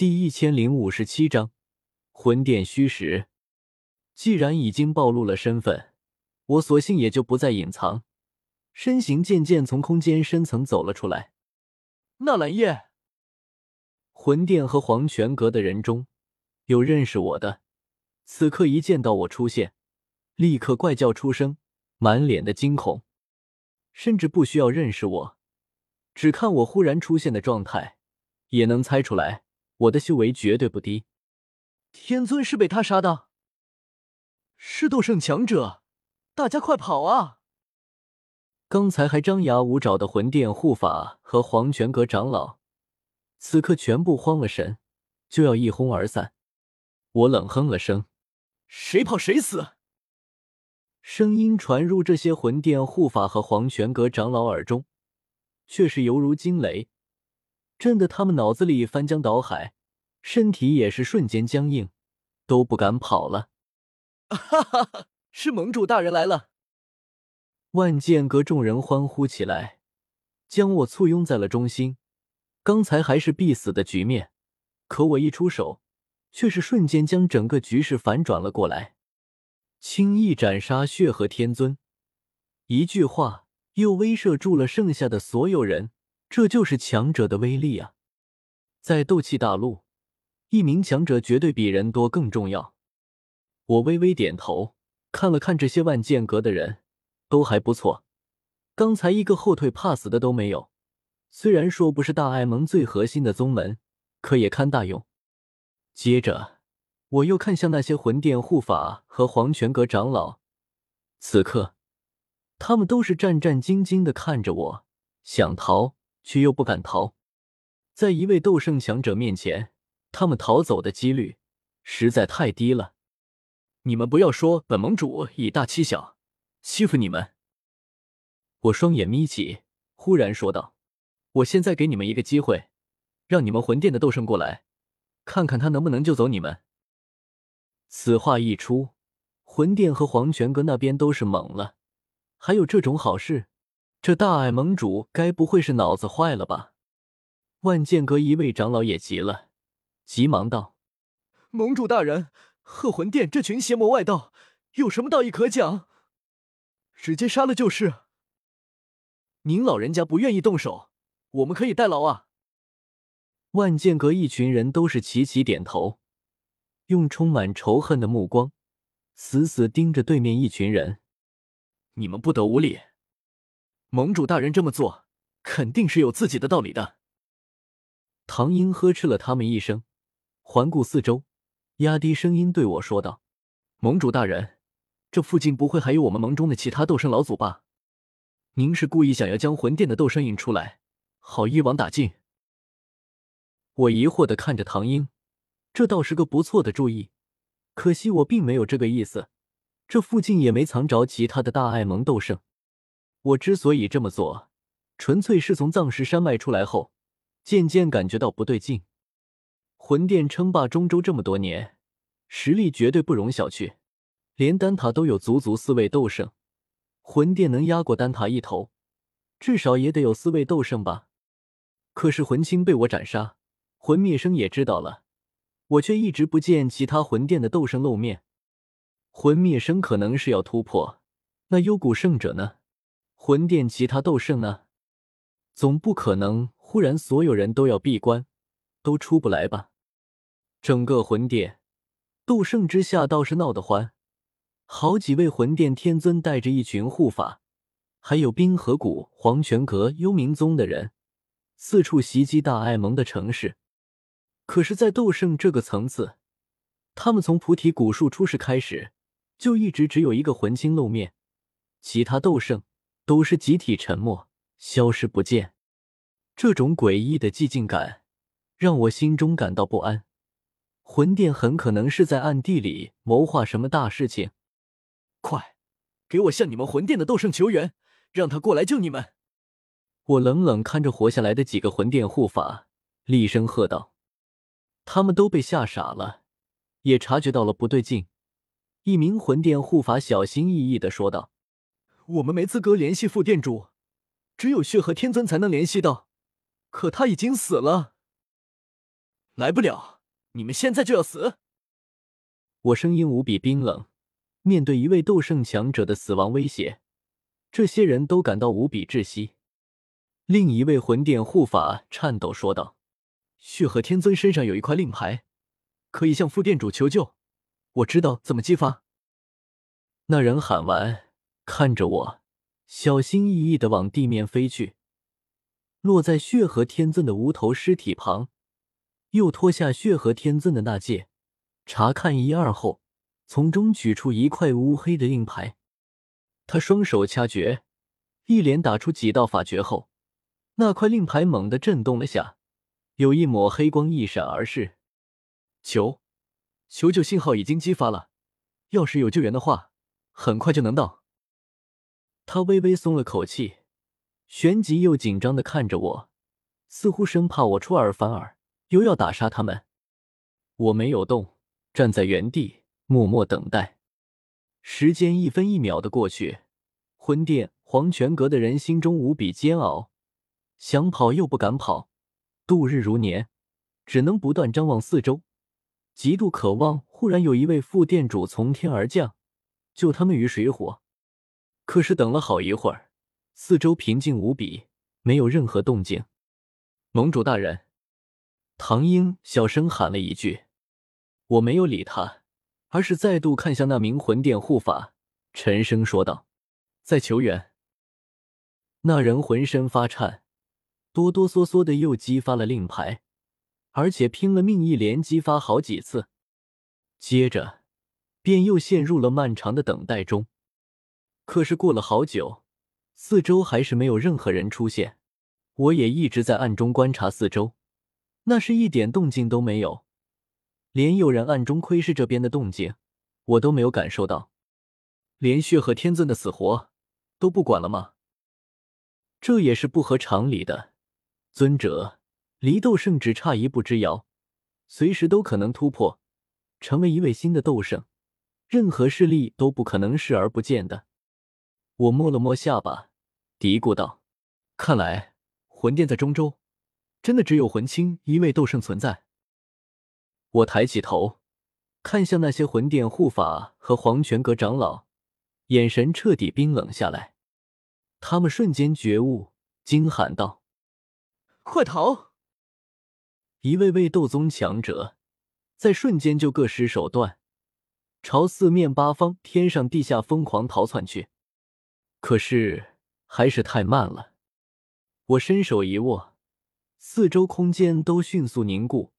第一千零五十七章魂殿虚实。既然已经暴露了身份，我索性也就不再隐藏，身形渐渐从空间深层走了出来。纳兰叶，魂殿和黄泉阁的人中有认识我的，此刻一见到我出现，立刻怪叫出声，满脸的惊恐，甚至不需要认识我，只看我忽然出现的状态，也能猜出来。我的修为绝对不低，天尊是被他杀的，是斗圣强者，大家快跑啊！刚才还张牙舞爪的魂殿护法和黄泉阁长老，此刻全部慌了神，就要一哄而散。我冷哼了声：“谁跑谁死！”声音传入这些魂殿护法和黄泉阁长老耳中，却是犹如惊雷。震得他们脑子里翻江倒海，身体也是瞬间僵硬，都不敢跑了。哈哈哈！是盟主大人来了！万剑阁众人欢呼起来，将我簇拥在了中心。刚才还是必死的局面，可我一出手，却是瞬间将整个局势反转了过来，轻易斩杀血河天尊。一句话，又威慑住了剩下的所有人。这就是强者的威力啊！在斗气大陆，一名强者绝对比人多更重要。我微微点头，看了看这些万剑阁的人，都还不错。刚才一个后退怕死的都没有。虽然说不是大爱盟最核心的宗门，可也堪大用。接着，我又看向那些魂殿护法和黄泉阁长老，此刻，他们都是战战兢兢的看着我，想逃。却又不敢逃，在一位斗圣强者面前，他们逃走的几率实在太低了。你们不要说本盟主以大欺小，欺负你们。我双眼眯起，忽然说道：“我现在给你们一个机会，让你们魂殿的斗圣过来，看看他能不能救走你们。”此话一出，魂殿和黄泉阁那边都是懵了，还有这种好事？这大爱盟主该不会是脑子坏了吧？万剑阁一位长老也急了，急忙道：“盟主大人，鹤魂殿这群邪魔外道有什么道义可讲？直接杀了就是。您老人家不愿意动手，我们可以代劳啊。”万剑阁一群人都是齐齐点头，用充满仇恨的目光死死盯着对面一群人。你们不得无礼！盟主大人这么做，肯定是有自己的道理的。唐英呵斥了他们一声，环顾四周，压低声音对我说道：“盟主大人，这附近不会还有我们盟中的其他斗圣老祖吧？您是故意想要将魂殿的斗圣引出来，好一网打尽？”我疑惑的看着唐英，这倒是个不错的主意，可惜我并没有这个意思。这附近也没藏着其他的大爱盟斗圣。我之所以这么做，纯粹是从藏石山脉出来后，渐渐感觉到不对劲。魂殿称霸中州这么多年，实力绝对不容小觑，连丹塔都有足足四位斗圣。魂殿能压过丹塔一头，至少也得有四位斗圣吧？可是魂青被我斩杀，魂灭生也知道了，我却一直不见其他魂殿的斗圣露面。魂灭生可能是要突破，那幽谷圣者呢？魂殿其他斗圣呢？总不可能忽然所有人都要闭关，都出不来吧？整个魂殿斗圣之下倒是闹得欢，好几位魂殿天尊带着一群护法，还有冰河谷、黄泉阁、幽冥宗的人，四处袭击大爱盟的城市。可是，在斗圣这个层次，他们从菩提古树出世开始，就一直只有一个魂青露面，其他斗圣。都是集体沉默，消失不见。这种诡异的寂静感让我心中感到不安。魂殿很可能是在暗地里谋划什么大事情。快，给我向你们魂殿的斗圣求援，让他过来救你们！我冷冷看着活下来的几个魂殿护法，厉声喝道：“他们都被吓傻了，也察觉到了不对劲。”一名魂殿护法小心翼翼的说道。我们没资格联系副店主，只有血河天尊才能联系到，可他已经死了。来不了，你们现在就要死！我声音无比冰冷，面对一位斗圣强者的死亡威胁，这些人都感到无比窒息。另一位魂殿护法颤抖说道：“血河天尊身上有一块令牌，可以向副殿主求救，我知道怎么激发。”那人喊完，看着我，小心翼翼的往地面飞去，落在血河天尊的无头尸体旁，又脱下血河天尊的那戒。查看一二后，从中取出一块乌黑的令牌。他双手掐诀，一连打出几道法诀后，那块令牌猛地震动了下，有一抹黑光一闪而逝。求，求救信号已经激发了，要是有救援的话，很快就能到。他微微松了口气，旋即又紧张的看着我，似乎生怕我出尔反尔，又要打杀他们。我没有动。站在原地，默默等待。时间一分一秒的过去，魂殿黄泉阁的人心中无比煎熬，想跑又不敢跑，度日如年，只能不断张望四周，极度渴望忽然有一位副殿主从天而降，救他们于水火。可是等了好一会儿，四周平静无比，没有任何动静。盟主大人，唐英小声喊了一句。我没有理他，而是再度看向那名魂殿护法，沉声说道：“在求援。”那人浑身发颤，哆哆嗦嗦的又激发了令牌，而且拼了命一连激发好几次，接着便又陷入了漫长的等待中。可是过了好久，四周还是没有任何人出现。我也一直在暗中观察四周，那是一点动静都没有。连有人暗中窥视这边的动静，我都没有感受到，连血和天尊的死活都不管了吗？这也是不合常理的。尊者离斗圣只差一步之遥，随时都可能突破，成为一位新的斗圣，任何势力都不可能视而不见的。我摸了摸下巴，嘀咕道：“看来魂殿在中州，真的只有魂清一位斗圣存在。”我抬起头，看向那些魂殿护法和黄泉阁长老，眼神彻底冰冷下来。他们瞬间觉悟，惊喊道：“快逃！”一位位斗宗强者在瞬间就各施手段，朝四面八方、天上地下疯狂逃窜去。可是还是太慢了。我伸手一握，四周空间都迅速凝固。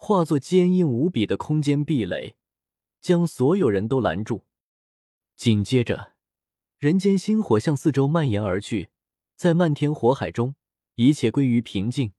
化作坚硬无比的空间壁垒，将所有人都拦住。紧接着，人间星火向四周蔓延而去，在漫天火海中，一切归于平静。